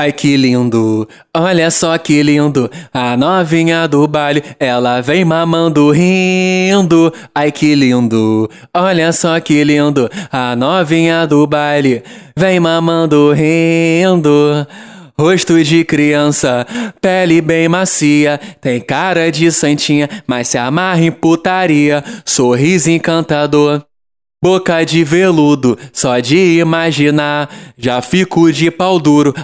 Ai que lindo, olha só que lindo, a novinha do baile, ela vem mamando rindo. Ai que lindo, olha só que lindo, a novinha do baile, vem mamando rindo. Rosto de criança, pele bem macia, tem cara de santinha, mas se amarra em putaria, sorriso encantador. Boca de veludo, só de imaginar, já fico de pau duro.